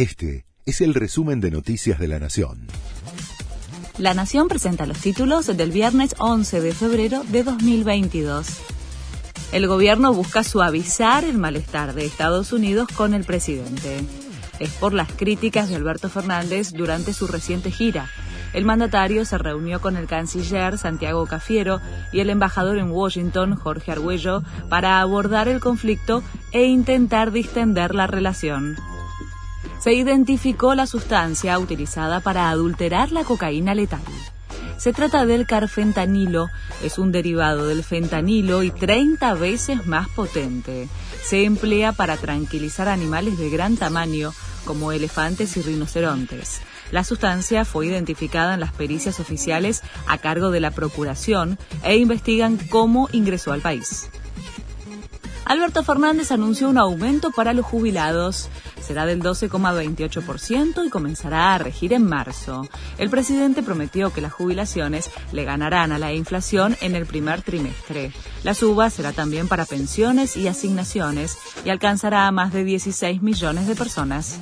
Este es el resumen de Noticias de la Nación. La Nación presenta los títulos del viernes 11 de febrero de 2022. El gobierno busca suavizar el malestar de Estados Unidos con el presidente. Es por las críticas de Alberto Fernández durante su reciente gira. El mandatario se reunió con el canciller Santiago Cafiero y el embajador en Washington, Jorge Argüello, para abordar el conflicto e intentar distender la relación se identificó la sustancia utilizada para adulterar la cocaína letal. Se trata del carfentanilo, es un derivado del fentanilo y 30 veces más potente. Se emplea para tranquilizar animales de gran tamaño, como elefantes y rinocerontes. La sustancia fue identificada en las pericias oficiales a cargo de la Procuración e investigan cómo ingresó al país. Alberto Fernández anunció un aumento para los jubilados. Será del 12,28% y comenzará a regir en marzo. El presidente prometió que las jubilaciones le ganarán a la inflación en el primer trimestre. La suba será también para pensiones y asignaciones y alcanzará a más de 16 millones de personas.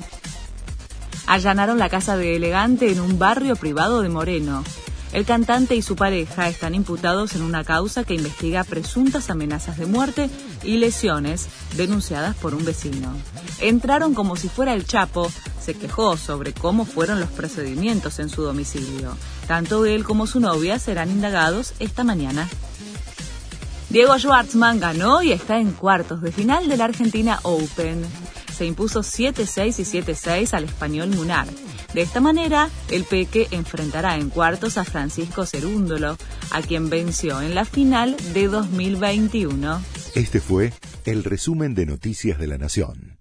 Allanaron la casa de Elegante en un barrio privado de Moreno. El cantante y su pareja están imputados en una causa que investiga presuntas amenazas de muerte y lesiones denunciadas por un vecino. Entraron como si fuera el Chapo, se quejó sobre cómo fueron los procedimientos en su domicilio. Tanto él como su novia serán indagados esta mañana. Diego Schwartzman ganó y está en cuartos de final de la Argentina Open. Se impuso 7-6 y 7-6 al español Munar. De esta manera, el Peque enfrentará en cuartos a Francisco Cerúndolo, a quien venció en la final de 2021. Este fue el resumen de Noticias de la Nación.